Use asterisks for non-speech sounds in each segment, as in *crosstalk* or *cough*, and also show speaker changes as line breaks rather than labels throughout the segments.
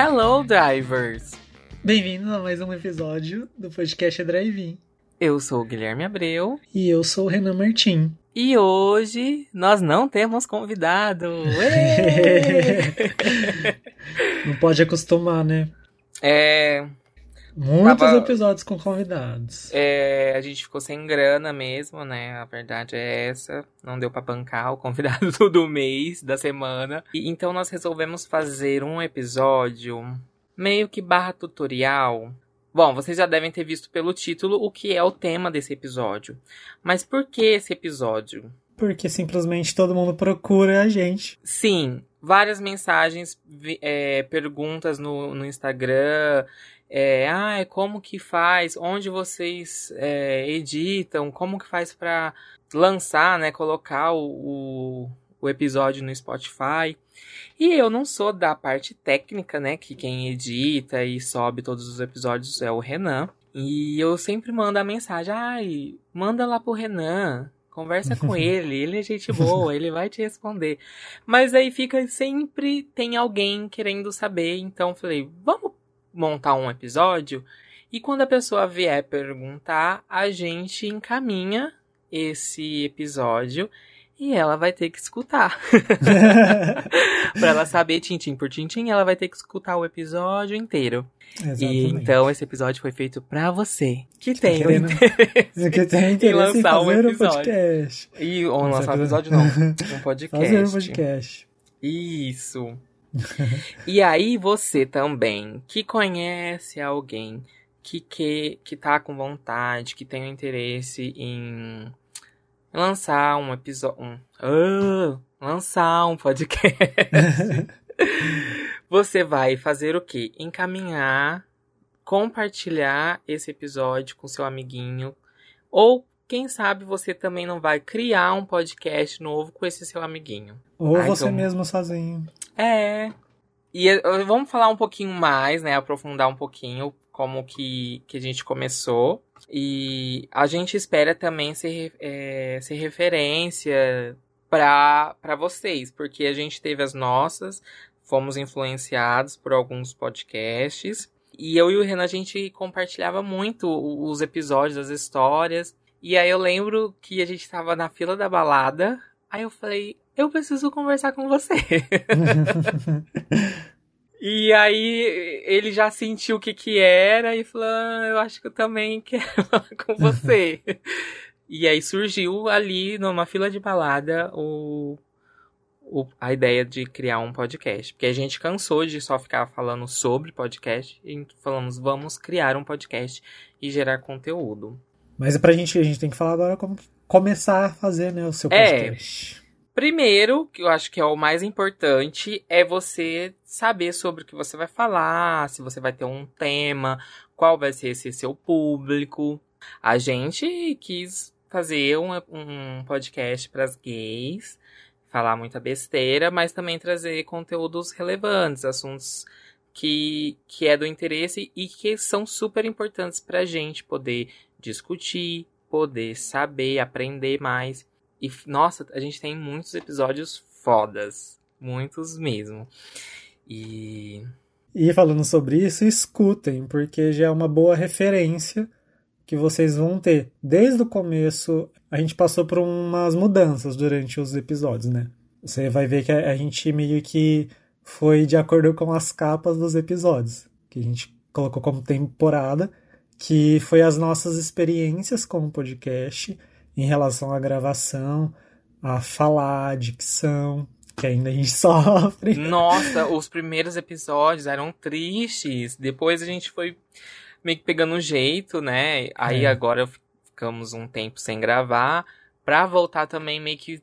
Hello, drivers!
Bem-vindos a mais um episódio do podcast Drive-In.
Eu sou o Guilherme Abreu.
E eu sou o Renan Martim.
E hoje nós não temos convidado. *laughs*
não pode acostumar, né?
É.
Muitos Tava... episódios com convidados.
É, a gente ficou sem grana mesmo, né? A verdade é essa. Não deu para bancar o convidado *laughs* do mês, da semana. E, então nós resolvemos fazer um episódio meio que barra tutorial Bom, vocês já devem ter visto pelo título o que é o tema desse episódio. Mas por que esse episódio?
Porque simplesmente todo mundo procura a gente.
Sim, várias mensagens, é, perguntas no, no Instagram. É, ah, como que faz? Onde vocês é, editam? Como que faz para lançar, né? Colocar o, o, o episódio no Spotify. E eu não sou da parte técnica, né? Que quem edita e sobe todos os episódios é o Renan. E eu sempre mando a mensagem: ai, manda lá pro Renan. Conversa com *laughs* ele, ele é gente boa, ele vai te responder. Mas aí fica sempre tem alguém querendo saber, então falei, vamos montar um episódio e quando a pessoa vier perguntar, a gente encaminha esse episódio e ela vai ter que escutar. *laughs* *laughs* para ela saber tintim por tintim, ela vai ter que escutar o episódio inteiro. Exatamente. E então esse episódio foi feito para você que tá tem querendo... interesse,
que tem interesse em lançar um episódio. Um podcast.
E ou lançar um episódio não, *laughs* um podcast.
Fazer um podcast.
Isso. *laughs* e aí você também que conhece alguém que que que tá com vontade, que tem um interesse em lançar um episódio. Um, uh, lançar um podcast. *laughs* você vai fazer o quê? Encaminhar, compartilhar esse episódio com seu amiguinho. Ou, quem sabe, você também não vai criar um podcast novo com esse seu amiguinho.
Ou ah, você então... mesmo sozinho.
É. E eh, vamos falar um pouquinho mais, né? Aprofundar um pouquinho como que, que a gente começou. E a gente espera também ser, é, ser referência para vocês, porque a gente teve as nossas, fomos influenciados por alguns podcasts. E eu e o Renan, a gente compartilhava muito os episódios, as histórias. E aí eu lembro que a gente estava na fila da balada. Aí eu falei, eu preciso conversar com você. *laughs* E aí ele já sentiu o que que era e falou, ah, eu acho que eu também quero *laughs* falar com você. *laughs* e aí surgiu ali numa fila de balada o, o, a ideia de criar um podcast. Porque a gente cansou de só ficar falando sobre podcast e falamos, vamos criar um podcast e gerar conteúdo.
Mas pra gente, a gente tem que falar agora como começar a fazer né, o seu podcast.
É. Primeiro, que eu acho que é o mais importante, é você saber sobre o que você vai falar, se você vai ter um tema, qual vai ser esse seu público. A gente quis fazer um, um podcast para as gays, falar muita besteira, mas também trazer conteúdos relevantes, assuntos que, que é do interesse e que são super importantes para a gente poder discutir, poder saber, aprender mais. E, nossa, a gente tem muitos episódios fodas. Muitos mesmo. E.
E falando sobre isso, escutem, porque já é uma boa referência que vocês vão ter. Desde o começo, a gente passou por umas mudanças durante os episódios, né? Você vai ver que a gente meio que foi de acordo com as capas dos episódios, que a gente colocou como temporada, que foi as nossas experiências como podcast em relação à gravação, a falar, a dicção, que ainda a gente *laughs* sofre.
Nossa, os primeiros episódios eram tristes. Depois a gente foi meio que pegando um jeito, né? Aí é. agora ficamos um tempo sem gravar. Pra voltar também meio que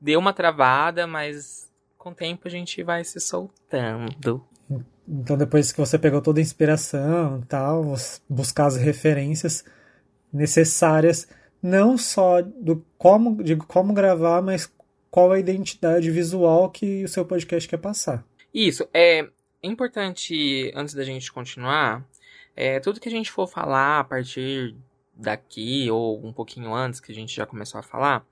deu uma travada, mas com o tempo a gente vai se soltando.
Então depois que você pegou toda a inspiração e tal, buscar as referências necessárias não só do como, de como gravar, mas qual a identidade visual que o seu podcast quer passar.
Isso, é importante, antes da gente continuar, é, tudo que a gente for falar a partir daqui, ou um pouquinho antes que a gente já começou a falar,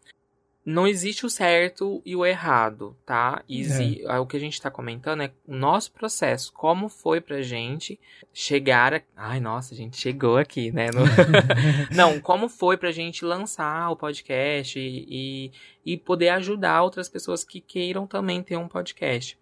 não existe o certo e o errado, tá? Exi é. O que a gente tá comentando é o nosso processo, como foi pra gente chegar a... Ai, nossa, a gente chegou aqui, né? No... *laughs* não, como foi pra gente lançar o podcast e, e, e, poder ajudar outras pessoas que queiram também ter um podcast.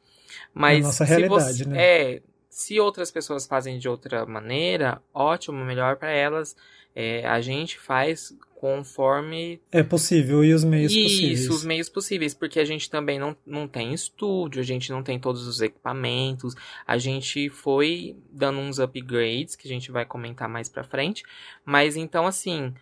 Mas
a nossa realidade,
você...
né?
É, se outras pessoas fazem de outra maneira, ótimo, melhor para elas. É, a gente faz conforme.
É possível, e os meios
Isso,
possíveis.
Isso, os meios possíveis, porque a gente também não, não tem estúdio, a gente não tem todos os equipamentos, a gente foi dando uns upgrades que a gente vai comentar mais pra frente, mas então assim,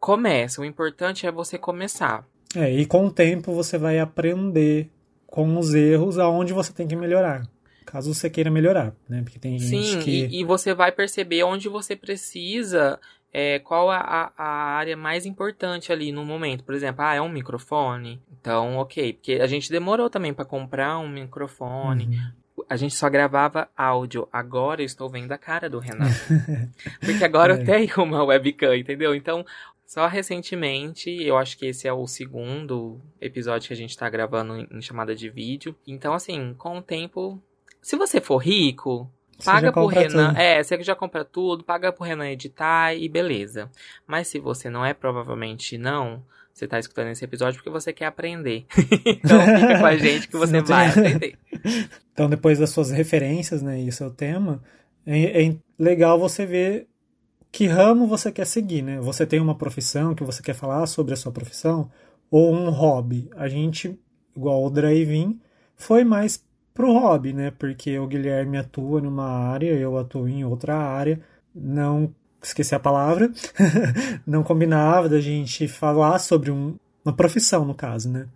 começa, o importante é você começar.
É, e com o tempo você vai aprender com os erros aonde você tem que melhorar caso você queira melhorar, né? Porque tem gente
Sim,
que...
e, e você vai perceber onde você precisa é, qual a, a, área mais importante ali no momento. Por exemplo, ah, é um microfone. Então, ok. Porque a gente demorou também para comprar um microfone. Uhum. A gente só gravava áudio. Agora eu estou vendo a cara do Renato. *laughs* Porque agora é. eu tenho uma webcam, entendeu? Então, só recentemente, eu acho que esse é o segundo episódio que a gente está gravando em chamada de vídeo. Então, assim, com o tempo, se você for rico, Paga pro Renan. Tudo. É, você já compra tudo, paga pro Renan editar e beleza. Mas se você não é, provavelmente não, você tá escutando esse episódio porque você quer aprender. *laughs* então fica com a gente que *laughs* você vai *laughs* aprender.
Então, depois das suas referências, né, e o seu tema, é, é legal você ver que ramo você quer seguir, né? Você tem uma profissão que você quer falar sobre a sua profissão ou um hobby. A gente, igual o drive foi mais pro hobby, né? Porque o Guilherme atua numa área, eu atuo em outra área. Não esqueci a palavra, *laughs* não combinava da gente falar sobre um, uma profissão, no caso, né?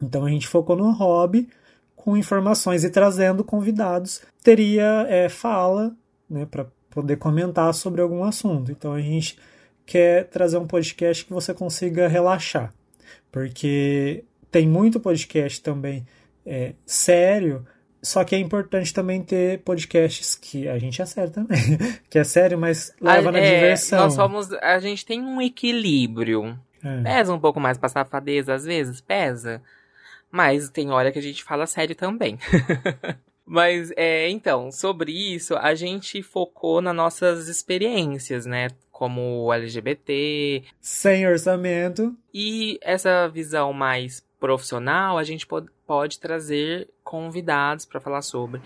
Então a gente focou no hobby com informações e trazendo convidados. Teria é, fala, né, para poder comentar sobre algum assunto. Então a gente quer trazer um podcast que você consiga relaxar, porque tem muito podcast também é, sério, só que é importante também ter podcasts que a gente acerta também, *laughs* que é sério, mas leva a, na é, diversão.
Nós somos, a gente tem um equilíbrio. É. Pesa um pouco mais pra safadeza às vezes, pesa. Mas tem hora que a gente fala sério também. *laughs* mas, é, então, sobre isso, a gente focou nas nossas experiências, né? Como LGBT.
Sem orçamento.
E essa visão mais profissional, a gente pode, pode trazer convidados para falar sobre.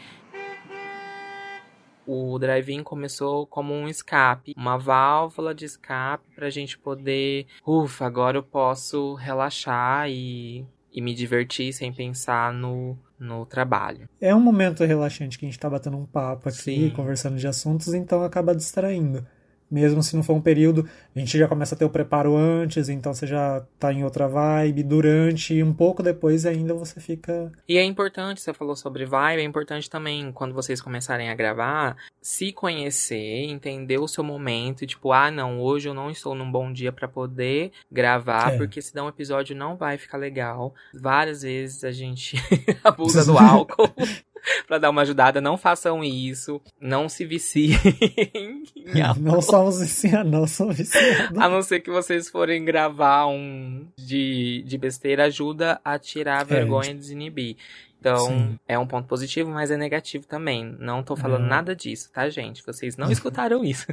O drive-in começou como um escape, uma válvula de escape para a gente poder, ufa, agora eu posso relaxar e, e me divertir sem pensar no, no trabalho.
É um momento relaxante que a gente está batendo um papo aqui, Sim. conversando de assuntos, então acaba distraindo mesmo se não for um período, a gente já começa a ter o preparo antes, então você já tá em outra vibe, durante e um pouco depois ainda você fica.
E é importante, você falou sobre vibe, é importante também quando vocês começarem a gravar, se conhecer, entender o seu momento, tipo, ah, não, hoje eu não estou num bom dia para poder gravar, é. porque senão o episódio não vai ficar legal. Várias vezes a gente *laughs* abusa do álcool. *laughs* *laughs* para dar uma ajudada. Não façam isso. Não se viciem. *laughs*
não somos viciados, não somos viciados. *laughs*
A não ser que vocês forem gravar um de, de besteira, ajuda a tirar a é, vergonha e desinibir. Então, Sim. é um ponto positivo, mas é negativo também. Não tô falando uhum. nada disso, tá, gente? Vocês não escutaram isso.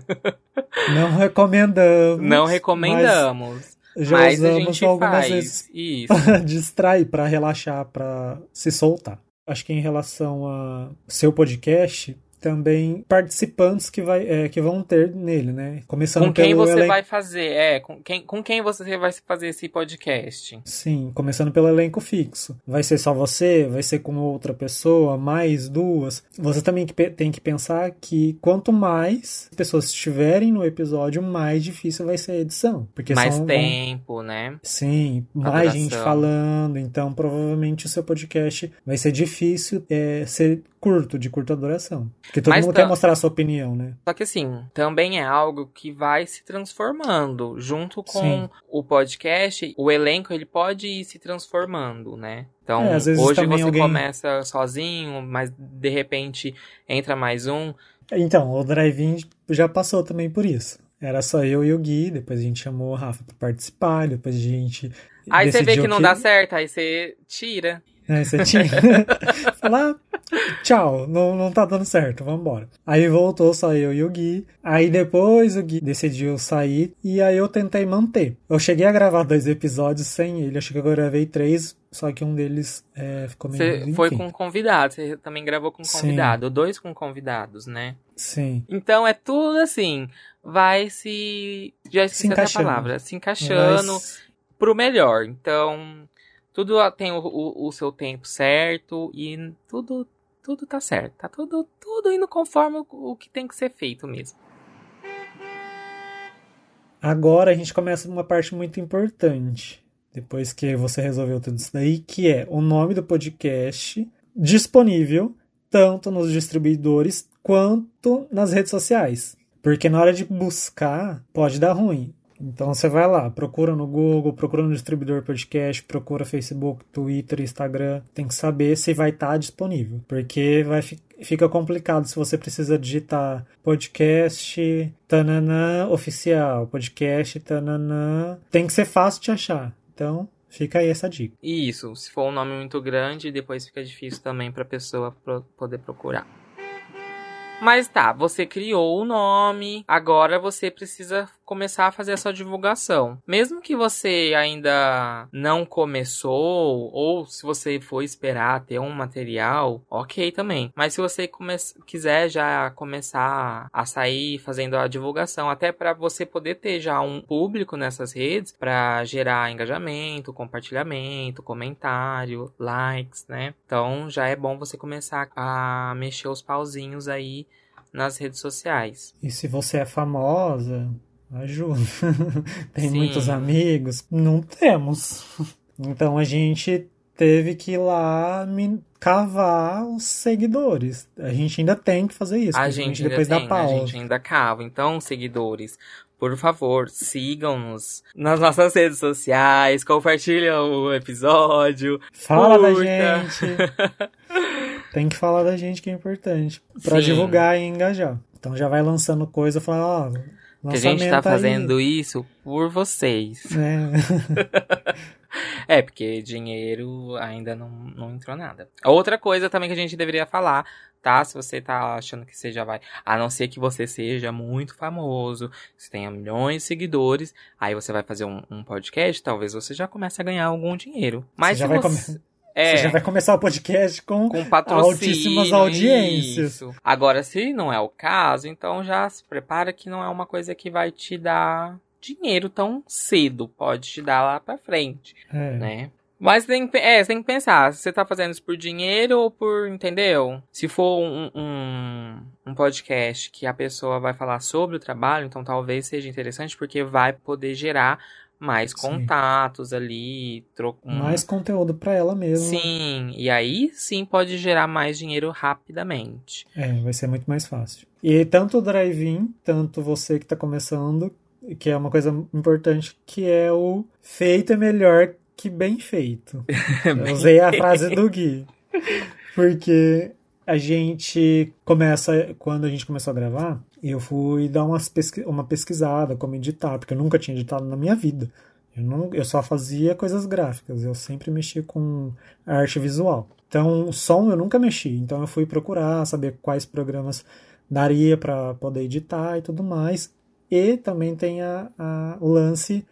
não recomendamos.
Não recomendamos.
Já mas usamos algumas faz. vezes isso. distrair, para relaxar, para se soltar acho que em relação a seu podcast, também participantes que, vai, é, que vão ter nele, né?
Começando com quem você vai fazer, é, com quem, com quem você vai fazer esse podcast?
Sim, começando pelo elenco fixo. Vai ser só você? Vai ser com outra pessoa? Mais duas? Você também tem que pensar que quanto mais pessoas estiverem no episódio, mais difícil vai ser a edição. Porque
mais
são,
tempo, né?
Sim, mais gente falando. Então, provavelmente o seu podcast vai ser difícil é, ser curto, de curta duração. Porque todo Mas mundo quer mostrar a sua opinião, né?
Só que assim, também é algo que vai se transformando. Junto com Sim. o podcast, o elenco ele pode ir se transformando, né? Então, é, hoje você alguém... começa sozinho, mas de repente entra mais um.
Então, o Drive-In já passou também por isso. Era só eu e o Gui, depois a gente chamou o Rafa para participar, depois a gente
Aí você vê que não dá certo, aí você tira.
Aí você tira. *laughs* Fala, tchau, não, não tá dando certo, vamos embora. Aí voltou só eu e o Gui. Aí depois o Gui decidiu sair e aí eu tentei manter. Eu cheguei a gravar dois episódios sem ele, acho que eu gravei três, só que um deles é, ficou meio.
Você foi com convidado, você também gravou com convidado, Sim. dois com convidados, né?
Sim.
Então é tudo assim, vai se. Já esqueci se a palavra, se encaixando Mas... pro melhor. Então tudo tem o, o, o, seu tempo certo e tudo tudo tá certo. Tá tudo, tudo indo conforme o, o que tem que ser feito mesmo.
Agora a gente começa uma parte muito importante. Depois que você resolveu tudo isso daí, que é o nome do podcast disponível tanto nos distribuidores quanto nas redes sociais. Porque na hora de buscar, pode dar ruim. Então você vai lá, procura no Google, procura no distribuidor podcast, procura Facebook, Twitter, Instagram. Tem que saber se vai estar tá disponível, porque vai fica complicado se você precisa digitar podcast tananã oficial, podcast tananã. Tem que ser fácil de achar. Então, Fica aí essa dica.
Isso, se for um nome muito grande, depois fica difícil também para a pessoa poder procurar. Mas tá, você criou o nome, agora você precisa começar a fazer a sua divulgação. Mesmo que você ainda não começou, ou se você for esperar ter um material, ok também. Mas se você quiser já começar a sair fazendo a divulgação, até para você poder ter já um público nessas redes, para gerar engajamento, compartilhamento, comentário, likes, né? Então já é bom você começar a mexer os pauzinhos aí nas redes sociais.
E se você é famosa, ajuda. *laughs* Tem Sim. muitos amigos? Não temos. Então a gente teve que ir lá cavar os seguidores. A gente ainda tem que fazer isso.
A gente depois tem, da pausa. A gente ainda cava. Então, seguidores, por favor, sigam-nos nas nossas redes sociais, compartilhem o episódio.
Fala curta. da gente. *laughs* Tem que falar da gente que é importante. para divulgar e engajar. Então já vai lançando coisa, fala, ó,
oh, que a gente tá fazendo aí. isso por vocês. É. *laughs* é, porque dinheiro ainda não, não entrou nada. Outra coisa também que a gente deveria falar, tá? Se você tá achando que você já vai. A não ser que você seja muito famoso, você tenha milhões de seguidores, aí você vai fazer um, um podcast, talvez você já comece a ganhar algum dinheiro. Mas você já
vai você... É, Você já vai começar o podcast com, com altíssimas audiências. Isso.
Agora, se não é o caso, então já se prepara que não é uma coisa que vai te dar dinheiro tão cedo. Pode te dar lá pra frente, é. né? Mas tem, é, você tem que pensar, você tá fazendo isso por dinheiro ou por, entendeu? Se for um, um, um, podcast que a pessoa vai falar sobre o trabalho, então talvez seja interessante porque vai poder gerar mais contatos sim. ali, troco
mais conteúdo para ela mesma.
Sim, e aí sim pode gerar mais dinheiro rapidamente.
É, vai ser muito mais fácil. E tanto o drive-in, tanto você que está começando, que é uma coisa importante, que é o feito é melhor que bem feito. *laughs* Eu usei a frase do Gui. Porque a gente começa, quando a gente começou a gravar, eu fui dar pesqui uma pesquisada como editar, porque eu nunca tinha editado na minha vida. Eu, não, eu só fazia coisas gráficas, eu sempre mexi com arte visual. Então, o som eu nunca mexi, então eu fui procurar saber quais programas daria para poder editar e tudo mais. E também tem a, a, o lance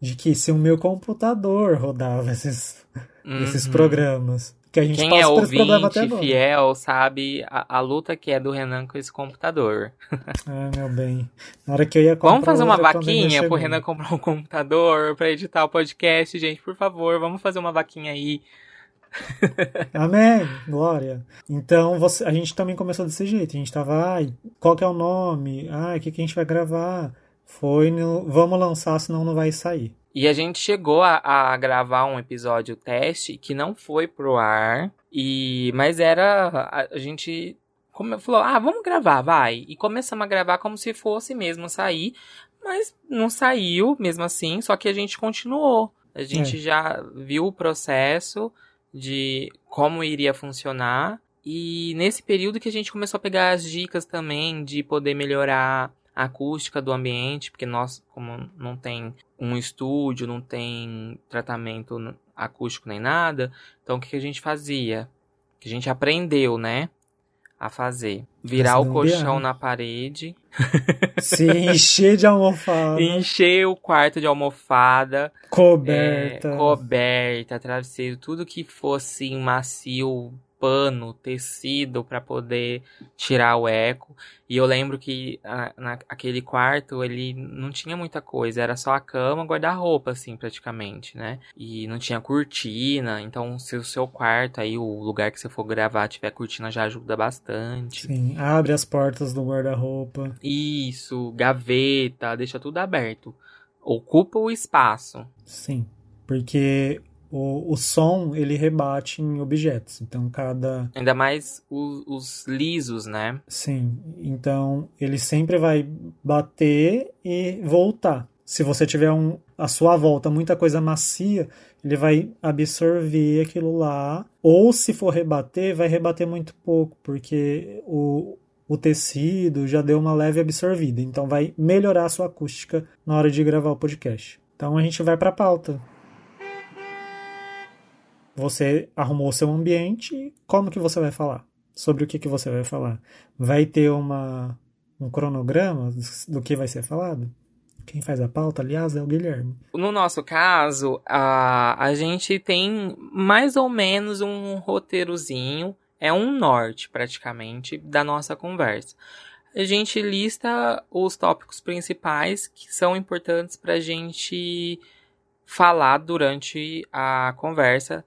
de que se o meu computador rodava *laughs* esses, uhum. esses programas, que a gente
Quem é ouvinte fiel sabe a, a, luta que é do Renan com esse computador. *laughs*
ah, meu bem. Na hora que eu ia comprar
Vamos fazer uma vaquinha pro Renan comprar um computador pra editar o podcast, gente, por favor. Vamos fazer uma vaquinha aí. *laughs*
Amém, glória. Então você, a gente também começou desse jeito. A gente tava, ai, qual que é o nome? Ai, o que, que a gente vai gravar? Foi no, vamos lançar, senão não vai sair.
E a gente chegou a, a, gravar um episódio teste que não foi pro ar. E mas era a, a gente como falou, ah, vamos gravar, vai. E começamos a gravar como se fosse mesmo sair, mas não saiu mesmo assim, só que a gente continuou. A gente é. já viu o processo de como iria funcionar. E nesse período que a gente começou a pegar as dicas também de poder melhorar a acústica do ambiente, porque nós, como não tem um estúdio, não tem tratamento acústico nem nada, então o que a gente fazia? Que a gente aprendeu, né? A fazer. Virar o colchão na parede.
Se encher de almofada. *laughs*
encher o quarto de almofada.
Coberta.
É, coberta, travesseiro, tudo que fosse macio, pano, tecido para poder tirar o eco. E eu lembro que a, naquele quarto ele não tinha muita coisa, era só a cama, guarda-roupa, assim, praticamente, né? E não tinha cortina, então se o seu quarto aí, o lugar que você for gravar, tiver cortina, já ajuda bastante.
Sim, abre as portas do guarda-roupa.
Isso, gaveta, deixa tudo aberto. Ocupa o espaço.
Sim, porque o, o som ele rebate em objetos. Então cada.
Ainda mais os, os, lisos, né?
Sim. Então ele sempre vai bater e voltar. Se você tiver um, a sua volta muita coisa macia, ele vai absorver aquilo lá. Ou se for rebater, vai rebater muito pouco, porque o, o tecido já deu uma leve absorvida. Então vai melhorar a sua acústica na hora de gravar o podcast. Então a gente vai para a pauta. Você arrumou seu ambiente, como que você vai falar? Sobre o que, que você vai falar? Vai ter uma, um cronograma do que vai ser falado? Quem faz a pauta, aliás, é o Guilherme.
No nosso caso, a, a gente tem mais ou menos um roteirozinho, é um norte praticamente da nossa conversa. A gente lista os tópicos principais que são importantes para a gente falar durante a conversa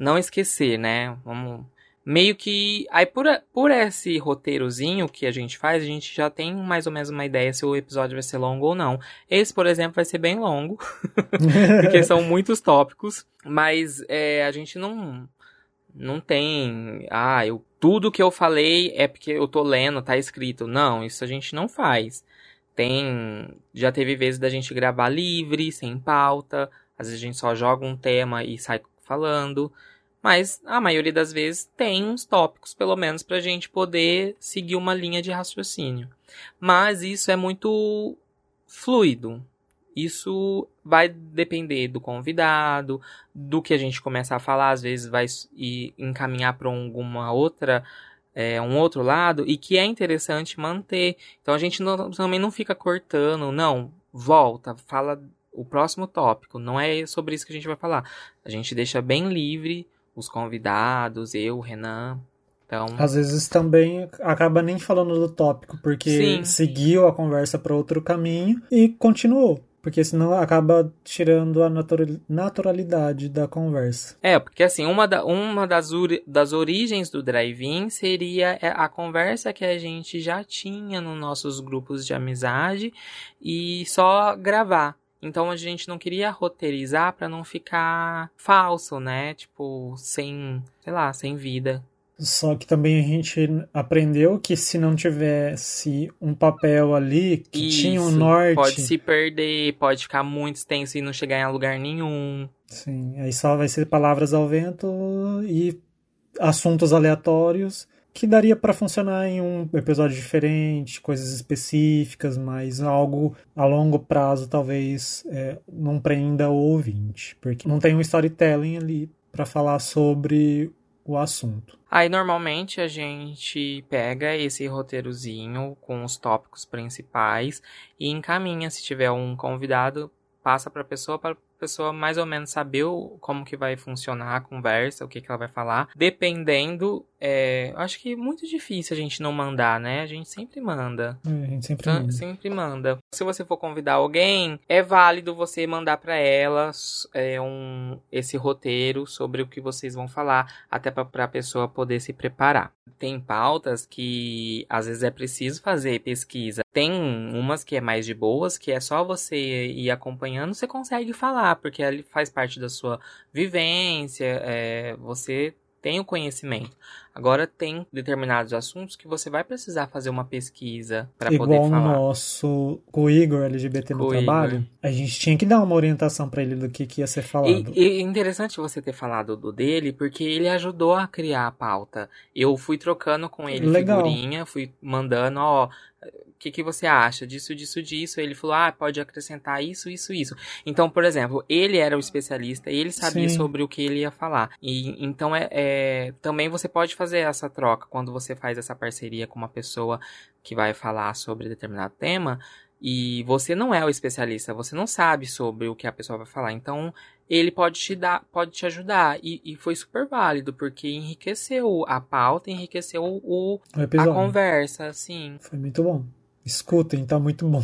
não esquecer, né? Vamos meio que aí por, por esse roteirozinho que a gente faz, a gente já tem mais ou menos uma ideia se o episódio vai ser longo ou não. Esse, por exemplo, vai ser bem longo, *laughs* porque *laughs* são muitos tópicos, mas é, a gente não não tem, ah, eu tudo que eu falei é porque eu tô lendo, tá escrito. Não, isso a gente não faz. Tem, já teve vezes da gente gravar livre, sem pauta, às vezes a gente só joga um tema e sai falando. Mas a maioria das vezes tem uns tópicos, pelo menos, para a gente poder seguir uma linha de raciocínio. Mas isso é muito fluido. Isso vai depender do convidado, do que a gente começar a falar, às vezes vai encaminhar para alguma outra é, um outro lado e que é interessante manter. Então a gente não, também não fica cortando, não, volta, fala o próximo tópico. Não é sobre isso que a gente vai falar. A gente deixa bem livre os convidados, eu, o Renan. Então...
Às vezes também acaba nem falando do tópico, porque Sim. seguiu a conversa para outro caminho e continuou. Porque senão acaba tirando a naturalidade da conversa.
É, porque assim, uma, da, uma das, das origens do drive-in seria é, a conversa que a gente já tinha nos nossos grupos de amizade e só gravar. Então a gente não queria roteirizar para não ficar falso, né? Tipo, sem, sei lá, sem vida.
Só que também a gente aprendeu que se não tivesse um papel ali que Isso, tinha um norte.
Pode se perder, pode ficar muito extenso e não chegar em lugar nenhum.
Sim, aí só vai ser palavras ao vento e assuntos aleatórios que daria para funcionar em um episódio diferente, coisas específicas, mas algo a longo prazo talvez é, não prenda o ouvinte, porque não tem um storytelling ali para falar sobre o assunto.
Aí normalmente a gente pega esse roteirozinho com os tópicos principais e encaminha se tiver um convidado, passa para a pessoa para pessoa mais ou menos saber como que vai funcionar a conversa, o que, que ela vai falar. Dependendo, é, acho que é muito difícil a gente não mandar, né? A gente sempre manda.
É, a gente sempre manda.
Sempre manda. Se você for convidar alguém, é válido você mandar para ela é, um, esse roteiro sobre o que vocês vão falar, até para a pessoa poder se preparar. Tem pautas que às vezes é preciso fazer pesquisa. Tem umas que é mais de boas, que é só você ir acompanhando, você consegue falar porque ele faz parte da sua vivência, é, você tem o conhecimento. Agora tem determinados assuntos que você vai precisar fazer uma pesquisa para
poder falar. Igual o nosso, com o Igor LGBT no trabalho, Igor. a gente tinha que dar uma orientação para ele do que, que ia ser falado.
E, é interessante você ter falado do dele, porque ele ajudou a criar a pauta. Eu fui trocando com ele Legal. figurinha, fui mandando, ó, que, que você acha disso, disso, disso? Ele falou, ah, pode acrescentar isso, isso, isso. Então, por exemplo, ele era o especialista, ele sabia Sim. sobre o que ele ia falar. E então é, é, também você pode fazer essa troca quando você faz essa parceria com uma pessoa que vai falar sobre determinado tema. E você não é o especialista, você não sabe sobre o que a pessoa vai falar. Então, ele pode te dar, pode te ajudar. E, e foi super válido, porque enriqueceu a pauta, enriqueceu o, o a conversa, assim.
Foi muito bom. Escutem, tá muito bom.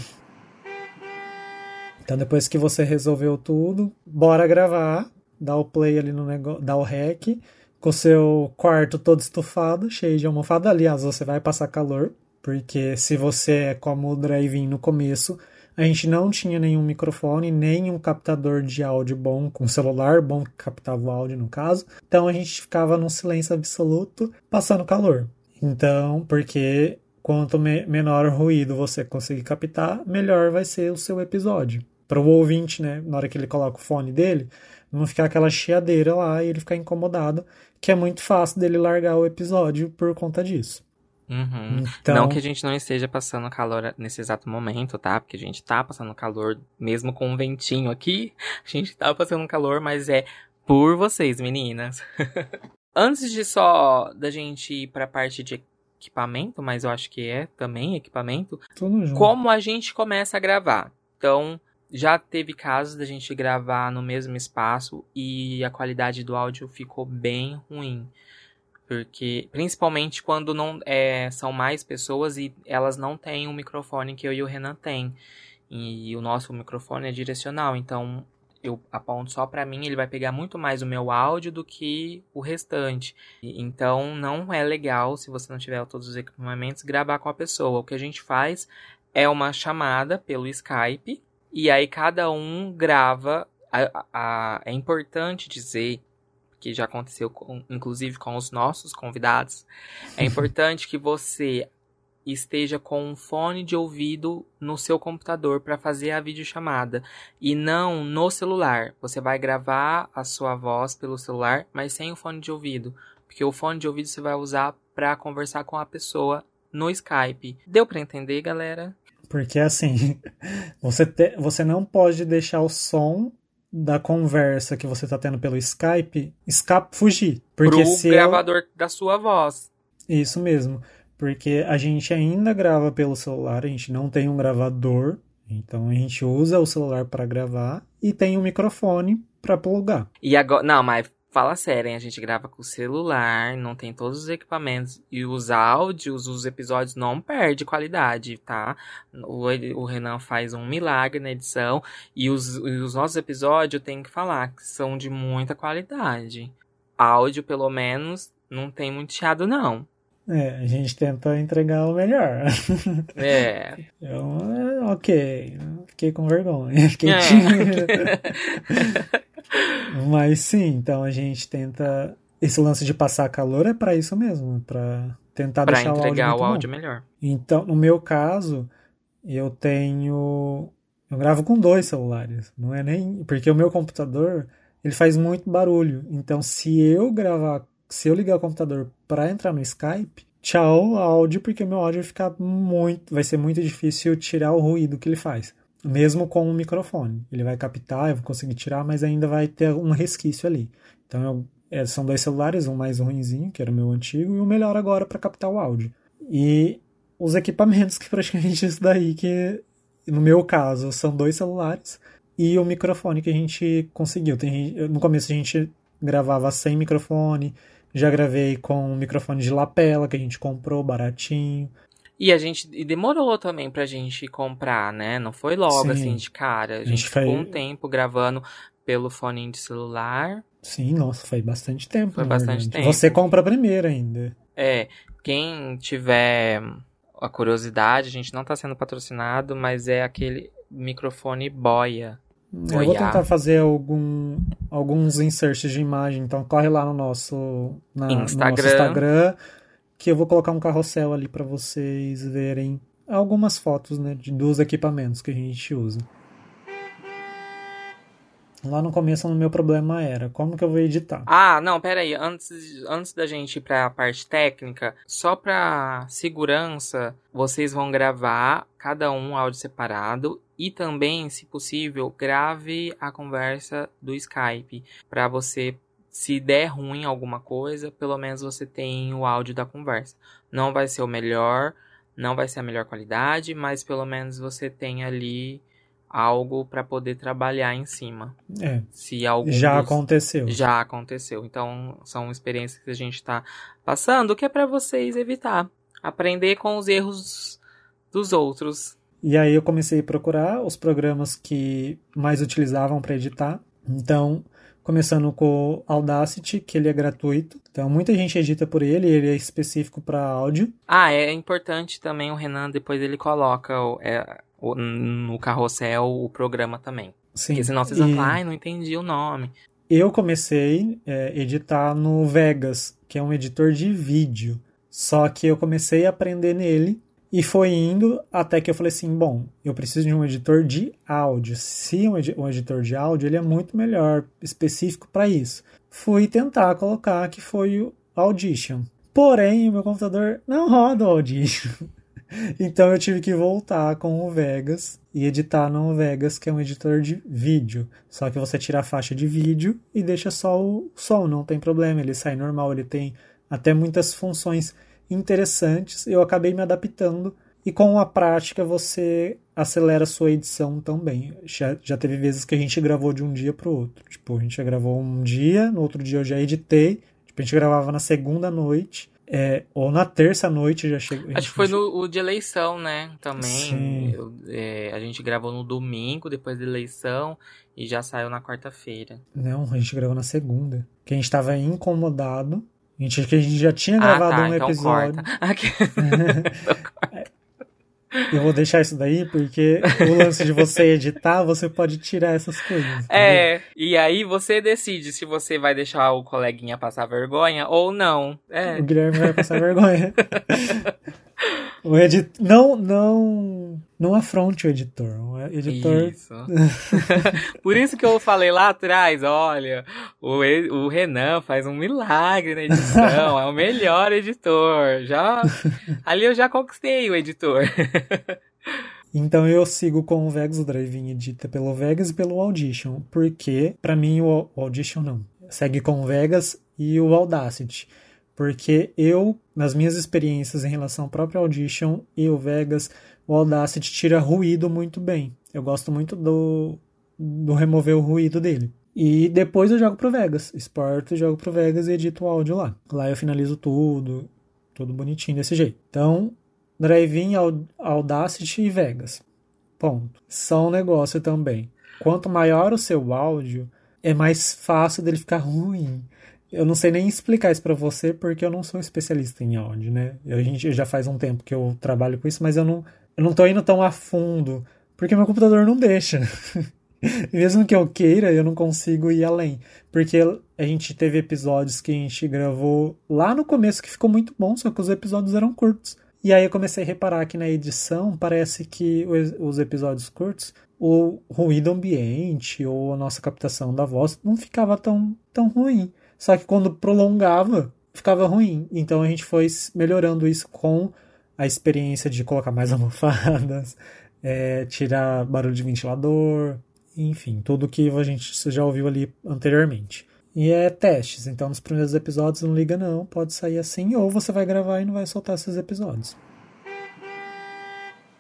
Então depois que você resolveu tudo, bora gravar, dá o play ali no negócio, dá o rec, com o seu quarto todo estufado, cheio de almofada. Aliás, você vai passar calor, porque se você é como o drive-in no começo, a gente não tinha nenhum microfone, nem um captador de áudio bom, com celular bom que captava o áudio no caso. Então a gente ficava num silêncio absoluto, passando calor. Então, porque quanto me menor ruído você conseguir captar, melhor vai ser o seu episódio. Para o ouvinte, né, na hora que ele coloca o fone dele, não ficar aquela chiadeira lá e ele ficar incomodado, que é muito fácil dele largar o episódio por conta disso.
Uhum. Então... Não que a gente não esteja passando calor nesse exato momento, tá? Porque a gente tá passando calor, mesmo com um ventinho aqui, a gente tá passando calor, mas é por vocês, meninas. *laughs* Antes de só da gente ir pra parte de equipamento, mas eu acho que é também equipamento. Como a gente começa a gravar. Então, já teve casos da gente gravar no mesmo espaço e a qualidade do áudio ficou bem ruim. Porque, principalmente quando não é, são mais pessoas e elas não têm o um microfone que eu e o Renan tem. E o nosso microfone é direcional, então eu aponto só para mim, ele vai pegar muito mais o meu áudio do que o restante. Então não é legal, se você não tiver todos os equipamentos, gravar com a pessoa. O que a gente faz é uma chamada pelo Skype e aí cada um grava. A, a, é importante dizer que já aconteceu com, inclusive com os nossos convidados. É importante que você esteja com um fone de ouvido no seu computador para fazer a videochamada e não no celular. Você vai gravar a sua voz pelo celular, mas sem o fone de ouvido, porque o fone de ouvido você vai usar para conversar com a pessoa no Skype. Deu para entender, galera?
Porque assim, *laughs* você, te, você não pode deixar o som da conversa que você está tendo pelo Skype escap fugir. Porque
Pro se gravador eu... da sua voz.
Isso mesmo porque a gente ainda grava pelo celular, a gente não tem um gravador, então a gente usa o celular para gravar e tem um microfone para plugar.
E agora, não, mas fala sério, hein? a gente grava com o celular, não tem todos os equipamentos e os áudios, os episódios não perde qualidade, tá? O, o Renan faz um milagre na edição e os, os nossos episódios eu tenho que falar que são de muita qualidade. Áudio, pelo menos, não tem muito chiado, não.
É, a gente tenta entregar o melhor. *laughs*
É.
Eu, é, ok, fiquei com vergonha, fiquei é. tímido. *laughs* Mas sim, então a gente tenta. Esse lance de passar calor é para isso mesmo, para tentar pra deixar
entregar
o áudio,
o áudio melhor.
Então, no meu caso, eu tenho. Eu gravo com dois celulares, não é nem. Porque o meu computador ele faz muito barulho. Então, se eu gravar se eu ligar o computador para entrar no Skype, tchau áudio, porque meu áudio vai ficar muito, vai ser muito difícil tirar o ruído que ele faz. Mesmo com o microfone, ele vai captar, eu vou conseguir tirar, mas ainda vai ter um resquício ali. Então eu, é, são dois celulares, um mais ruimzinho, que era o meu antigo, e o melhor agora para captar o áudio. E os equipamentos *laughs* que praticamente isso daí que no meu caso são dois celulares e o microfone que a gente conseguiu. Tem, no começo a gente gravava sem microfone, já gravei com um microfone de lapela que a gente comprou baratinho.
E a gente e demorou também pra gente comprar, né? Não foi logo Sim. assim de cara. A gente, a gente ficou um tempo gravando pelo fone de celular.
Sim, nossa, foi bastante tempo.
Foi bastante verdade. tempo.
Você compra primeiro ainda.
É, quem tiver a curiosidade, a gente não tá sendo patrocinado, mas é aquele microfone boia.
Eu vou tentar fazer algum, alguns inserts de imagem, então corre lá no nosso, na, Instagram. No nosso Instagram, que eu vou colocar um carrossel ali para vocês verem algumas fotos né, de, dos equipamentos que a gente usa. Lá no começo o meu problema era como que eu vou editar.
Ah, não, pera aí. Antes, antes da gente ir a parte técnica, só para segurança, vocês vão gravar cada um áudio separado e também, se possível, grave a conversa do Skype para você se der ruim alguma coisa, pelo menos você tem o áudio da conversa. Não vai ser o melhor, não vai ser a melhor qualidade, mas pelo menos você tem ali algo para poder trabalhar em cima.
É. Se algo já aconteceu.
Já aconteceu. Então são experiências que a gente está passando que é para vocês evitar, aprender com os erros dos outros.
E aí eu comecei a procurar os programas que mais utilizavam para editar. Então, começando com o Audacity, que ele é gratuito. Então, muita gente edita por ele, ele é específico para áudio.
Ah, é importante também o Renan, depois ele coloca o, é, o, no carrossel o programa também. Sim. Porque senão vocês vão falar, ai, não entendi o nome.
Eu comecei a é, editar no Vegas, que é um editor de vídeo. Só que eu comecei a aprender nele e foi indo até que eu falei assim, bom, eu preciso de um editor de áudio. Se um, um editor de áudio, ele é muito melhor, específico para isso. Fui tentar colocar que foi o Audition. Porém, o meu computador não roda o Audition. *laughs* então eu tive que voltar com o Vegas e editar no Vegas, que é um editor de vídeo. Só que você tira a faixa de vídeo e deixa só o som, não tem problema, ele sai normal, ele tem até muitas funções interessantes. Eu acabei me adaptando e com a prática você acelera a sua edição também. Já, já teve vezes que a gente gravou de um dia para o outro. Tipo, a gente gravou um dia, no outro dia eu já editei. Tipo, a gente gravava na segunda noite. É, ou na terça noite já chegou.
Acho que foi no o de eleição, né? Também. Eu, é, a gente gravou no domingo, depois da eleição, e já saiu na quarta-feira.
Não, a gente gravou na segunda. Que a gente tava incomodado a gente, que a gente já tinha gravado ah, tá, um então episódio. *laughs* *laughs* Eu vou deixar isso daí porque o lance de você editar, você pode tirar essas coisas.
É, e aí você decide se você vai deixar o coleguinha passar vergonha ou não. É.
O Guilherme vai passar vergonha. *laughs* O editor. Não, não. Não afronte o editor. O editor.
Isso. *laughs* Por isso que eu falei lá atrás, olha, o, o Renan faz um milagre na edição, é o melhor editor. Já ali eu já conquistei o editor. *laughs*
Então eu sigo com o Vegas, o Drive-In edita pelo Vegas e pelo Audition, porque para mim o Audition não. Segue com o Vegas e o Audacity porque eu, nas minhas experiências em relação ao próprio Audition e o Vegas, o Audacity tira ruído muito bem. Eu gosto muito do, do remover o ruído dele. E depois eu jogo pro Vegas, exporto, jogo pro Vegas e edito o áudio lá. Lá eu finalizo tudo, tudo bonitinho desse jeito. Então, Drive-In, Audacity e Vegas. Ponto. São um negócio também. Quanto maior o seu áudio, é mais fácil dele ficar ruim eu não sei nem explicar isso para você porque eu não sou especialista em áudio, né? A gente já faz um tempo que eu trabalho com isso, mas eu não, eu não tô indo tão a fundo porque meu computador não deixa. *laughs* Mesmo que eu queira, eu não consigo ir além. Porque a gente teve episódios que a gente gravou lá no começo que ficou muito bom, só que os episódios eram curtos. E aí eu comecei a reparar que na edição parece que os episódios curtos, o ruído ambiente ou a nossa captação da voz não ficava tão, tão ruim. Só que quando prolongava, ficava ruim. Então a gente foi melhorando isso com a experiência de colocar mais *laughs* almofadas, é, tirar barulho de ventilador, enfim, tudo que a gente já ouviu ali anteriormente. E é testes, então nos primeiros episódios não liga não, pode sair assim, ou você vai gravar e não vai soltar esses episódios.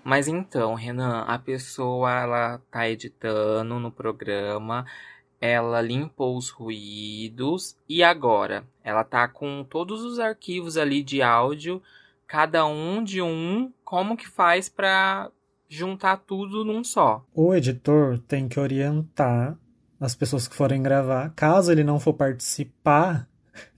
Mas então, Renan, a pessoa ela tá editando no programa, ela limpou os ruídos e agora ela tá com todos os arquivos ali de áudio, cada um de um, como que faz para juntar tudo num só?
O editor tem que orientar as pessoas que forem gravar, caso ele não for participar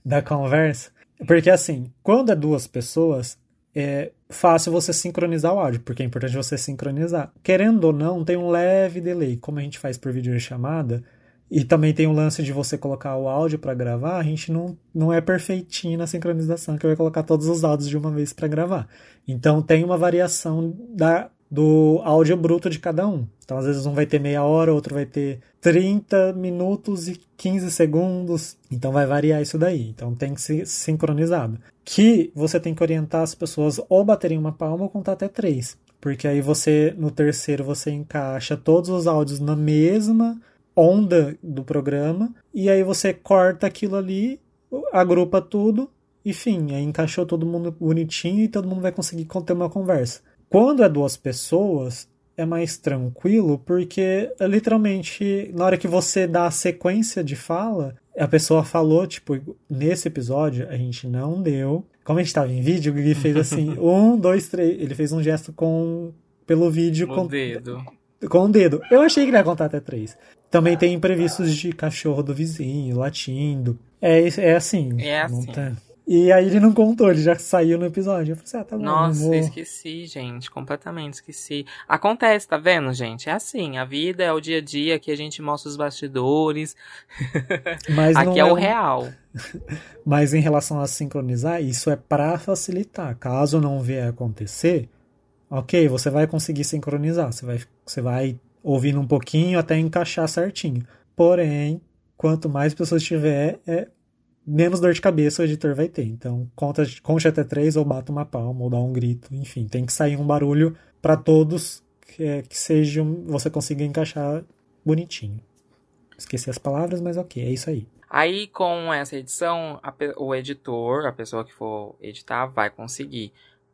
da conversa, porque assim, quando é duas pessoas, é fácil você sincronizar o áudio, porque é importante você sincronizar. Querendo ou não, tem um leve delay, como a gente faz por vídeo chamada, e também tem o lance de você colocar o áudio para gravar, a gente não, não é perfeitinho na sincronização, que vai colocar todos os áudios de uma vez para gravar. Então tem uma variação da, do áudio bruto de cada um. Então às vezes um vai ter meia hora, outro vai ter 30 minutos e 15 segundos. Então vai variar isso daí. Então tem que ser sincronizado. Que você tem que orientar as pessoas ou baterem uma palma ou contar até três. Porque aí você, no terceiro, você encaixa todos os áudios na mesma onda do programa, e aí você corta aquilo ali, agrupa tudo, e fim, aí encaixou todo mundo bonitinho e todo mundo vai conseguir ter uma conversa. Quando é duas pessoas, é mais tranquilo, porque literalmente, na hora que você dá a sequência de fala, a pessoa falou, tipo, nesse episódio a gente não deu. Como a gente tava em vídeo, o Gui fez assim: *laughs* um, dois, três. Ele fez um gesto com. pelo vídeo
o
com.
dedo.
Com o dedo. Eu achei que ele ia contar até três. Também tem imprevistos de cachorro do vizinho, latindo. É, é assim.
É assim.
Tá... E aí ele não contou, ele já saiu no episódio. Eu falei assim, ah, tá bom.
Nossa,
vou...
esqueci, gente. Completamente esqueci. Acontece, tá vendo, gente? É assim, a vida é o dia a dia que a gente mostra os bastidores. *laughs* Mas Aqui é, é o real. *laughs*
Mas em relação a sincronizar, isso é para facilitar. Caso não vier acontecer, ok, você vai conseguir sincronizar. Você vai, você vai ouvindo um pouquinho até encaixar certinho. Porém, quanto mais pessoas tiver, é menos dor de cabeça o editor vai ter. Então, conta, conte até três ou bata uma palma ou dá um grito. Enfim, tem que sair um barulho para todos que, é, que seja você consiga encaixar bonitinho. Esqueci as palavras, mas ok, é isso aí.
Aí, com essa edição, a, o editor, a pessoa que for editar, vai conseguir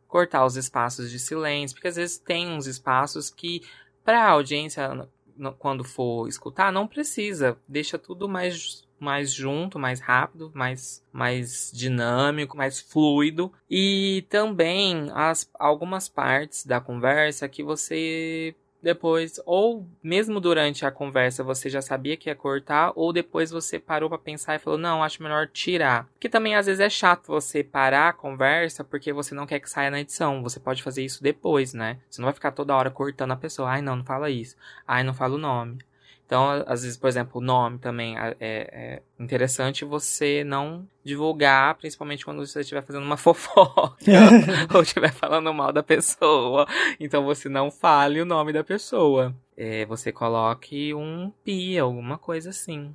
cortar os espaços de silêncio, porque às vezes tem uns espaços que para a audiência, quando for escutar, não precisa. Deixa tudo mais, mais junto, mais rápido, mais, mais dinâmico, mais fluido. E também as, algumas partes da conversa que você depois, ou mesmo durante a conversa você já sabia que ia cortar, ou depois você parou para pensar e falou: "Não, acho melhor tirar". Porque também às vezes é chato você parar a conversa porque você não quer que saia na edição. Você pode fazer isso depois, né? Você não vai ficar toda hora cortando a pessoa. Ai, não, não fala isso. Ai, não fala o nome. Então, às vezes, por exemplo, o nome também é, é interessante você não divulgar, principalmente quando você estiver fazendo uma *laughs* fofoca *laughs* ou estiver falando mal da pessoa. Então, você não fale o nome da pessoa. É, você coloque um pi, alguma coisa assim.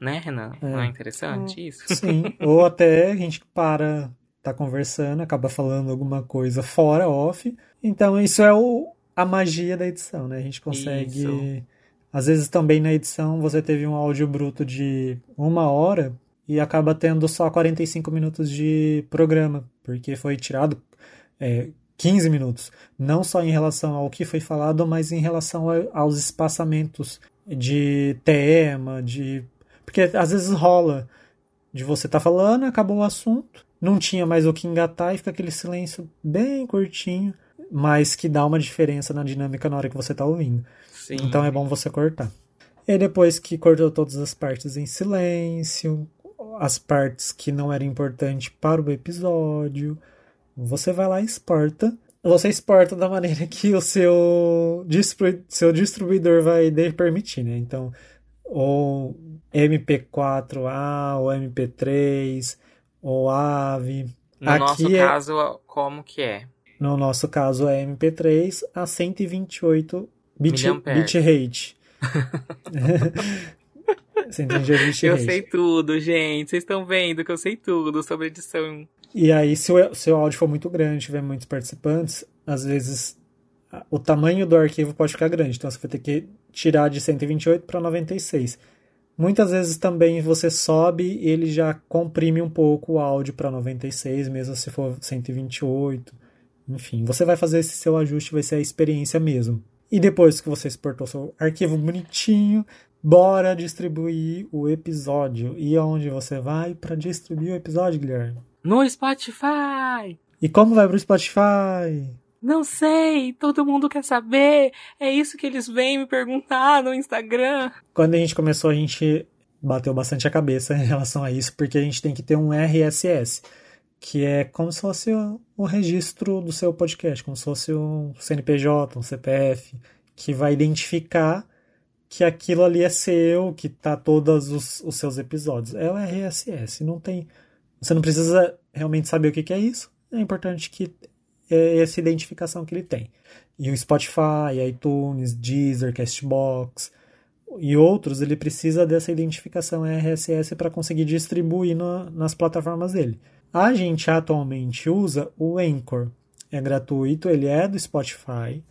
Né, Renan? É. Não é interessante isso?
Sim. ou até a gente para, tá conversando, acaba falando alguma coisa fora, off. Então, isso é o, a magia da edição, né? A gente consegue. Isso às vezes também na edição você teve um áudio bruto de uma hora e acaba tendo só 45 minutos de programa, porque foi tirado é, 15 minutos. Não só em relação ao que foi falado, mas em relação aos espaçamentos de tema, de. Porque às vezes rola de você tá falando, acabou o assunto, não tinha mais o que engatar e fica aquele silêncio bem curtinho, mas que dá uma diferença na dinâmica na hora que você tá ouvindo. Sim. Então é bom você cortar. E depois que cortou todas as partes em silêncio, as partes que não eram importantes para o episódio, você vai lá e exporta. Você exporta da maneira que o seu, distribu seu distribuidor vai permitir, né? Então, ou MP4A, ou MP3, ou AVE.
No Aqui nosso é... caso, como que é?
No nosso caso é MP3 a 128 Bit, bit rate. *laughs* Você entende bit
Eu sei tudo, gente. Vocês estão vendo que eu sei tudo sobre edição.
E aí, se o seu áudio for muito grande, tiver muitos participantes, às vezes o tamanho do arquivo pode ficar grande. Então você vai ter que tirar de 128 para 96. Muitas vezes também você sobe e ele já comprime um pouco o áudio para 96, mesmo se for 128. Enfim, você vai fazer esse seu ajuste, vai ser a experiência mesmo. E depois que você exportou seu arquivo bonitinho, bora distribuir o episódio. E aonde você vai para distribuir o episódio, Guilherme?
No Spotify!
E como vai pro Spotify?
Não sei, todo mundo quer saber. É isso que eles vêm me perguntar no Instagram.
Quando a gente começou, a gente bateu bastante a cabeça *laughs* em relação a isso, porque a gente tem que ter um RSS. Que é como se fosse o, registro do seu podcast, como se fosse um CNPJ, um CPF, que vai identificar que aquilo ali é seu, que tá todos os, os seus episódios. É o RSS, não tem. Você não precisa realmente saber o que, que é isso. É importante que é essa identificação que ele tem. E o Spotify, iTunes, Deezer, Castbox e outros, ele precisa dessa identificação RSS para conseguir distribuir nas plataformas dele. A gente atualmente usa o Anchor. É gratuito, ele é do Spotify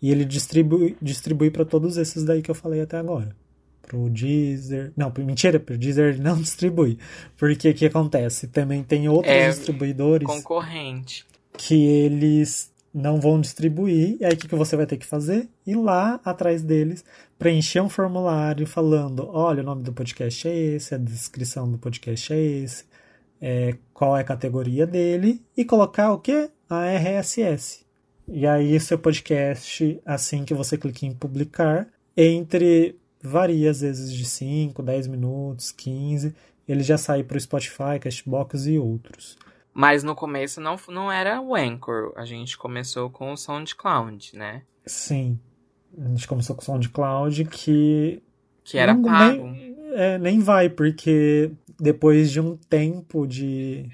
e ele distribui, distribui para todos esses daí que eu falei até agora. Pro Deezer. Não, mentira, pro Deezer ele não *laughs* distribui. Porque o que acontece? Também tem outros é distribuidores.
Concorrente.
Que eles não vão distribuir. E aí o que, que você vai ter que fazer? Ir lá atrás deles, preencher um formulário falando: olha, o nome do podcast é esse, a descrição do podcast é esse, é, qual é a categoria dele, e colocar o que? A RSS. E aí, seu podcast, assim que você clica em publicar, entre varia às vezes de 5, 10 minutos, 15, ele já sai para o Spotify, Castbox e outros.
Mas no começo não, não era o Anchor, a gente começou com o SoundCloud, né?
Sim, a gente começou com o SoundCloud que...
Que era não, pago.
Nem, é, nem vai, porque depois de um tempo de...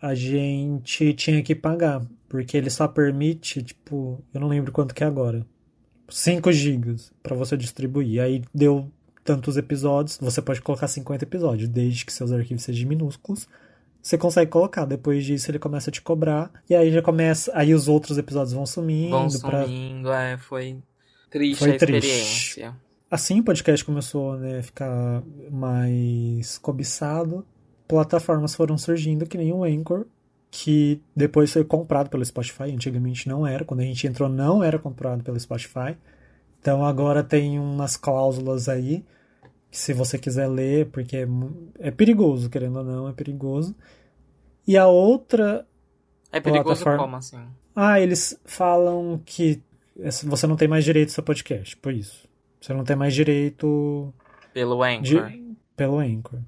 A gente tinha que pagar porque ele só permite, tipo, eu não lembro quanto que é agora. 5 gigas para você distribuir. Aí deu tantos episódios, você pode colocar 50 episódios, desde que seus arquivos sejam minúsculos. Você consegue colocar. Depois disso ele começa a te cobrar e aí já começa, aí os outros episódios vão sumindo,
vão sumindo, pra... é, foi triste foi a experiência. Triste.
Assim o podcast começou né, a ficar mais cobiçado. Plataformas foram surgindo que nem o Anchor, que depois foi comprado pelo Spotify. Antigamente não era, quando a gente entrou não era comprado pelo Spotify. Então agora tem umas cláusulas aí que se você quiser ler, porque é, é perigoso, querendo ou não, é perigoso. E a outra
é perigoso plataforma... como assim?
Ah, eles falam que você não tem mais direito ao seu podcast, por isso. Você não tem mais direito
pelo Anchor.
De... Pelo Anchor.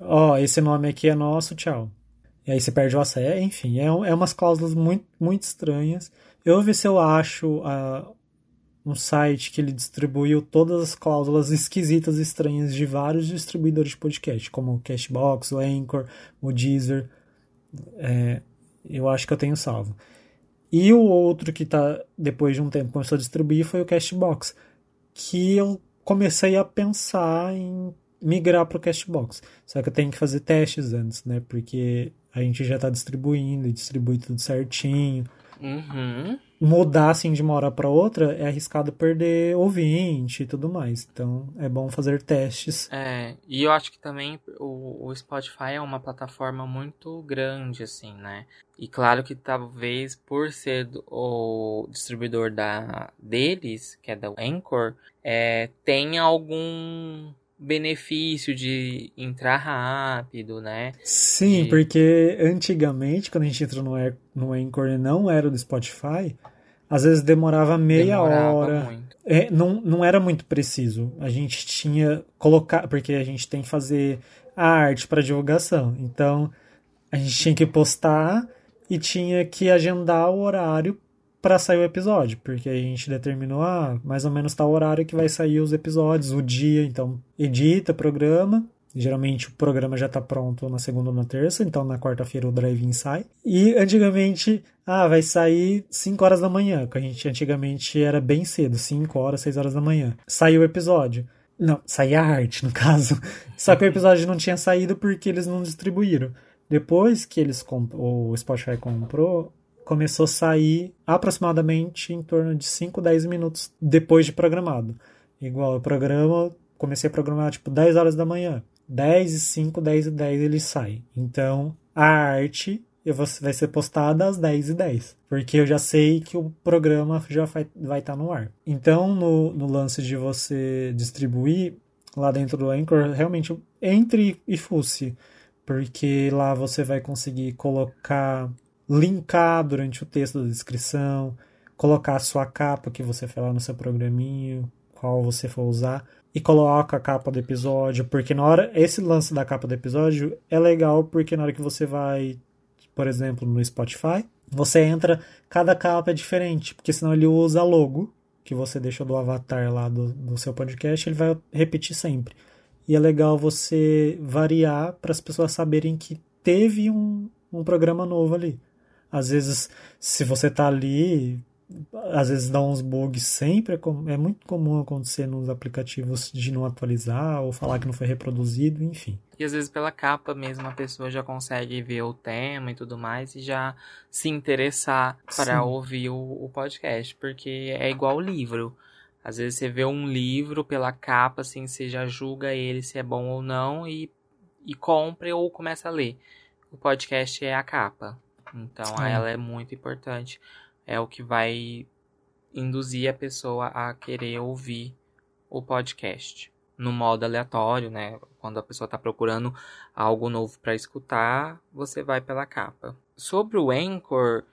Ó, oh, esse nome aqui é nosso, tchau. E aí você perde o acesso. Enfim, é, é umas cláusulas muito, muito estranhas. Eu vou ver se eu acho uh, um site que ele distribuiu todas as cláusulas esquisitas e estranhas de vários distribuidores de podcast, como o Cashbox, o Anchor, o Deezer. É, eu acho que eu tenho salvo. E o outro que tá, depois de um tempo, começou a distribuir foi o Cashbox, que eu comecei a pensar em migrar para o Cashbox. Só que eu tenho que fazer testes antes, né? Porque a gente já está distribuindo e distribui tudo certinho.
Uhum.
Mudar assim de uma hora para outra é arriscado perder ouvinte e tudo mais. Então é bom fazer testes.
É, e eu acho que também o, o Spotify é uma plataforma muito grande, assim, né? E claro que talvez por ser o distribuidor da deles, que é da Anchor, é, tenha algum benefício de entrar rápido, né?
Sim, de... porque antigamente, quando a gente entrou no, no Anchor e não era do Spotify, às vezes demorava meia demorava hora. Muito. É, não, não era muito preciso. A gente tinha colocar, porque a gente tem que fazer a arte para divulgação. Então, a gente tinha que postar e tinha que agendar o horário para sair o episódio, porque a gente determinou ah, mais ou menos tal horário que vai sair os episódios, o dia, então edita, programa. Geralmente o programa já está pronto na segunda ou na terça, então na quarta-feira o drive-in sai. E antigamente, ah, vai sair 5 horas da manhã, que a gente antigamente era bem cedo, 5 horas, 6 horas da manhã. Saiu o episódio. Não, saía a arte, no *laughs* caso. Só que o episódio não tinha saído porque eles não distribuíram. Depois que eles o Spotify comprou, começou a sair aproximadamente em torno de 5, 10 minutos depois de programado. Igual o programa, comecei a programar tipo 10 horas da manhã. 10 e 5, 10 e 10 ele sai. Então, a arte vai ser postada às 10 e 10. Porque eu já sei que o programa já vai, estar tá no ar. Então, no, no lance de você distribuir lá dentro do Anchor, realmente entre e fusse. Porque lá você vai conseguir colocar linkar durante o texto da descrição, colocar a sua capa que você falar no seu programinho, qual você for usar, e coloca a capa do episódio, porque na hora esse lance da capa do episódio é legal porque na hora que você vai por exemplo, no Spotify, você entra, cada capa é diferente, porque senão ele usa logo que você deixa do avatar lá do, do seu podcast, ele vai repetir sempre. E é legal você variar para as pessoas saberem que teve um, um programa novo ali. Às vezes, se você tá ali, às vezes dá uns bugs sempre. É, é muito comum acontecer nos aplicativos de não atualizar ou falar que não foi reproduzido, enfim.
E às vezes pela capa mesmo a pessoa já consegue ver o tema e tudo mais e já se interessar para ouvir o, o podcast, porque é igual o livro. Às vezes você vê um livro pela capa, assim, você já julga ele se é bom ou não e, e compra ou começa a ler. O podcast é a capa. Então Sim. ela é muito importante. É o que vai induzir a pessoa a querer ouvir o podcast no modo aleatório, né? Quando a pessoa está procurando algo novo para escutar, você vai pela capa. Sobre o Anchor,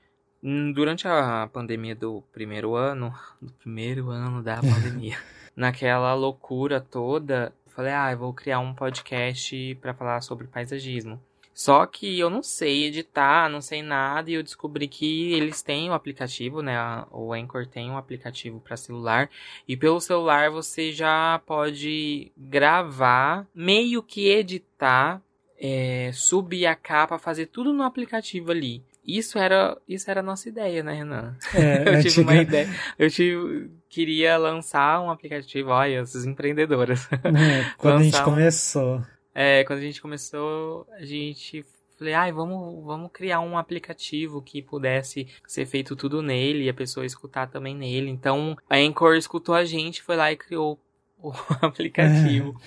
Hum, durante a pandemia do primeiro ano, *laughs* do primeiro ano da *laughs* pandemia, naquela loucura toda, falei, ah, eu vou criar um podcast para falar sobre paisagismo. Só que eu não sei editar, não sei nada, e eu descobri que eles têm o um aplicativo, né? O Anchor tem um aplicativo para celular, e pelo celular você já pode gravar, meio que editar, é, subir a capa, fazer tudo no aplicativo ali. Isso era, isso era a nossa ideia, né, Renan? É, *laughs* eu tive uma ideia. Eu tive, queria lançar um aplicativo, olha, essas empreendedoras.
É, quando a gente começou.
É, quando a gente começou, a gente falei, ai, vamos, vamos criar um aplicativo que pudesse ser feito tudo nele e a pessoa escutar também nele. Então, a Anchor escutou a gente, foi lá e criou o *laughs* aplicativo.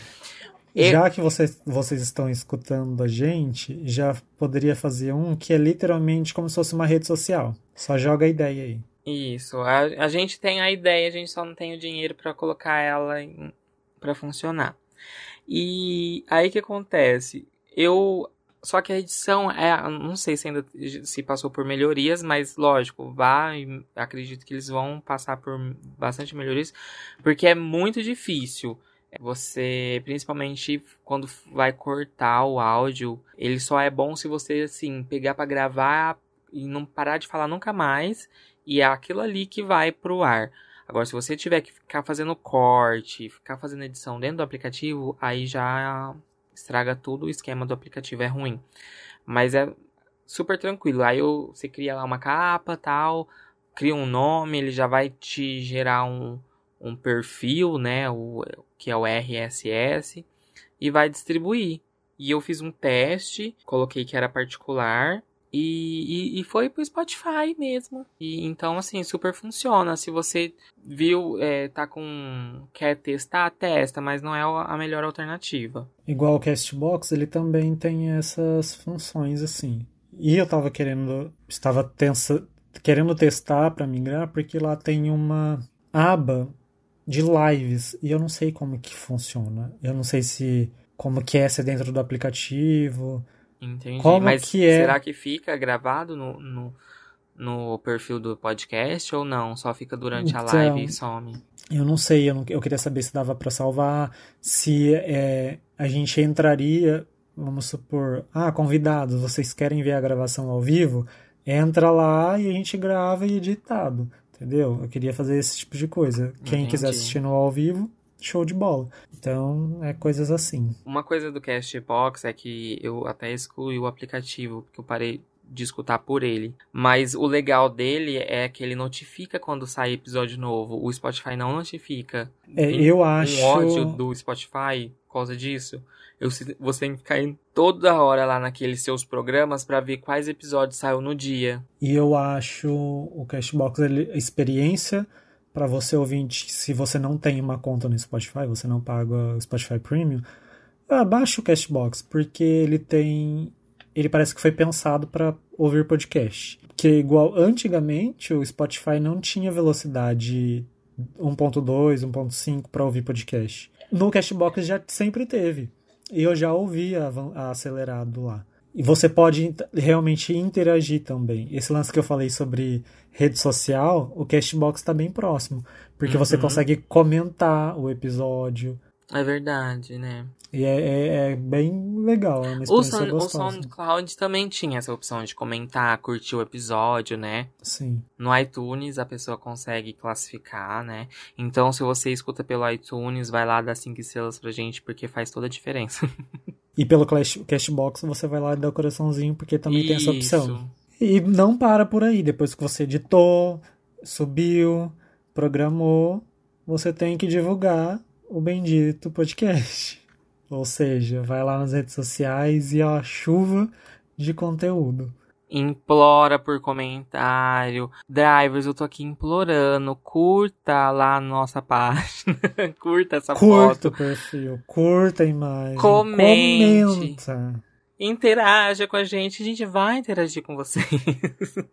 É.
Já que vocês, vocês estão escutando a gente, já poderia fazer um que é literalmente como se fosse uma rede social. Só joga a ideia aí.
Isso. A, a gente tem a ideia, a gente só não tem o dinheiro para colocar ela para funcionar. E aí que acontece? Eu só que a edição é, não sei se ainda se passou por melhorias, mas lógico, vai, acredito que eles vão passar por bastante melhorias, porque é muito difícil. Você, principalmente quando vai cortar o áudio, ele só é bom se você, assim, pegar para gravar e não parar de falar nunca mais. E é aquilo ali que vai pro ar. Agora, se você tiver que ficar fazendo corte, ficar fazendo edição dentro do aplicativo, aí já estraga tudo, o esquema do aplicativo é ruim. Mas é super tranquilo. Aí você cria lá uma capa, tal, cria um nome, ele já vai te gerar um, um perfil, né, o, que é o RSS, e vai distribuir. E eu fiz um teste, coloquei que era particular, e, e, e foi pro Spotify mesmo. E então, assim, super funciona. Se você viu, é, tá com. quer testar, testa, mas não é a melhor alternativa.
Igual o Castbox, ele também tem essas funções, assim. E eu tava querendo. Estava tensa, querendo testar para migrar, porque lá tem uma aba de lives e eu não sei como que funciona. Eu não sei se como que é ser dentro do aplicativo.
Entendi. Como Mas que é... será que fica gravado no, no, no, perfil do podcast ou não? Só fica durante então, a live e some?
Eu não sei, eu, não, eu queria saber se dava para salvar, se é, a gente entraria, vamos supor, ah, convidados, vocês querem ver a gravação ao vivo? Entra lá e a gente grava e editado. Entendeu? Eu queria fazer esse tipo de coisa. Quem Entendi. quiser assistir no ao vivo, show de bola. Então, é coisas assim.
Uma coisa do Castbox é que eu até excluí o aplicativo, porque eu parei de escutar por ele. Mas o legal dele é que ele notifica quando sai episódio novo. O Spotify não notifica.
É, eu acho.
Um ódio do Spotify por causa disso. Eu, você tem que ficar toda hora lá naqueles seus programas para ver quais episódios saiu no dia.
E eu acho o Cashbox ele, a experiência para você ouvinte, se você não tem uma conta no Spotify, você não paga o Spotify Premium, abaixa o Cashbox, porque ele tem. Ele parece que foi pensado para ouvir podcast. Que igual antigamente o Spotify não tinha velocidade 1.2, 1.5 para ouvir podcast. No Cashbox já sempre teve. E eu já ouvi a, a acelerado lá. E você pode realmente interagir também. Esse lance que eu falei sobre rede social, o Castbox está bem próximo. Porque uhum. você consegue comentar o episódio.
É verdade, né?
E é, é, é bem legal, é
O, Sound, o. SoundCloud também tinha essa opção de comentar, curtir o episódio, né?
Sim.
No iTunes a pessoa consegue classificar, né? Então, se você escuta pelo iTunes, vai lá dar cinco estrelas pra gente, porque faz toda a diferença. *laughs*
E pelo Clash- Cashbox você vai lá e dá o coraçãozinho, porque também tem essa opção.
Isso.
E não para por aí. Depois que você editou, subiu, programou, você tem que divulgar o bendito podcast. Ou seja, vai lá nas redes sociais e a chuva de conteúdo.
Implora por comentário. Drivers, eu tô aqui implorando. Curta lá a nossa *laughs* página. curta essa
Curta o
foto.
perfil, curta a imagem,
Comente.
comenta.
Interaja com a gente. A gente vai interagir com vocês. *laughs*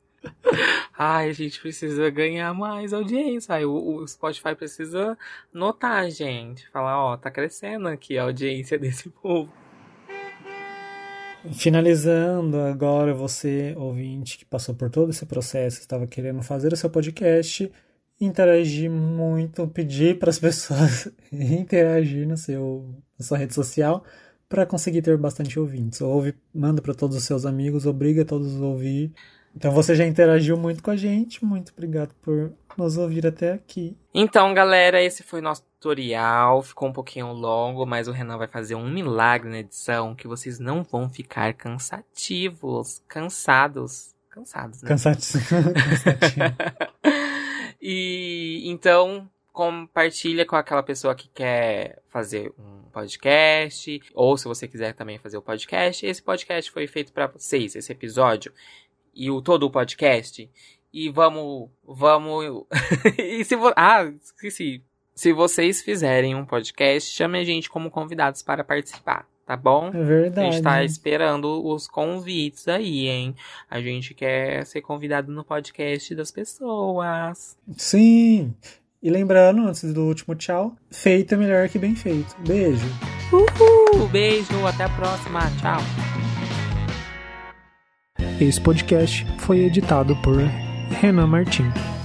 Ai, a gente precisa ganhar mais audiência. Ai, o, o Spotify precisa notar a gente. Falar, ó, tá crescendo aqui a audiência *laughs* desse povo.
Finalizando agora, você, ouvinte, que passou por todo esse processo, estava querendo fazer o seu podcast, interagir muito, pedir para as *laughs* pessoas interagir no seu, na sua rede social para conseguir ter bastante ouvintes. Ouve, manda para todos os seus amigos, obriga todos a ouvir. Então você já interagiu muito com a gente, muito obrigado por nos ouvir até aqui.
Então, galera, esse foi o nosso tutorial. Ficou um pouquinho longo, mas o Renan vai fazer um milagre na edição que vocês não vão ficar cansativos, cansados. Cansados, né?
Cansativo. *laughs*
e então compartilha com aquela pessoa que quer fazer um podcast, ou se você quiser também fazer o podcast. Esse podcast foi feito para vocês, esse episódio e o todo o podcast. E vamos, vamos. *laughs* e se vo... ah, esqueci. Se vocês fizerem um podcast, chame a gente como convidados para participar, tá bom?
É
A
verdade.
gente tá esperando os convites aí, hein? A gente quer ser convidado no podcast das pessoas.
Sim. E lembrando, antes do último tchau, feito é melhor que bem feito. Beijo.
Uhul! Beijo, até a próxima. Tchau.
Esse podcast foi editado por Renan Martins.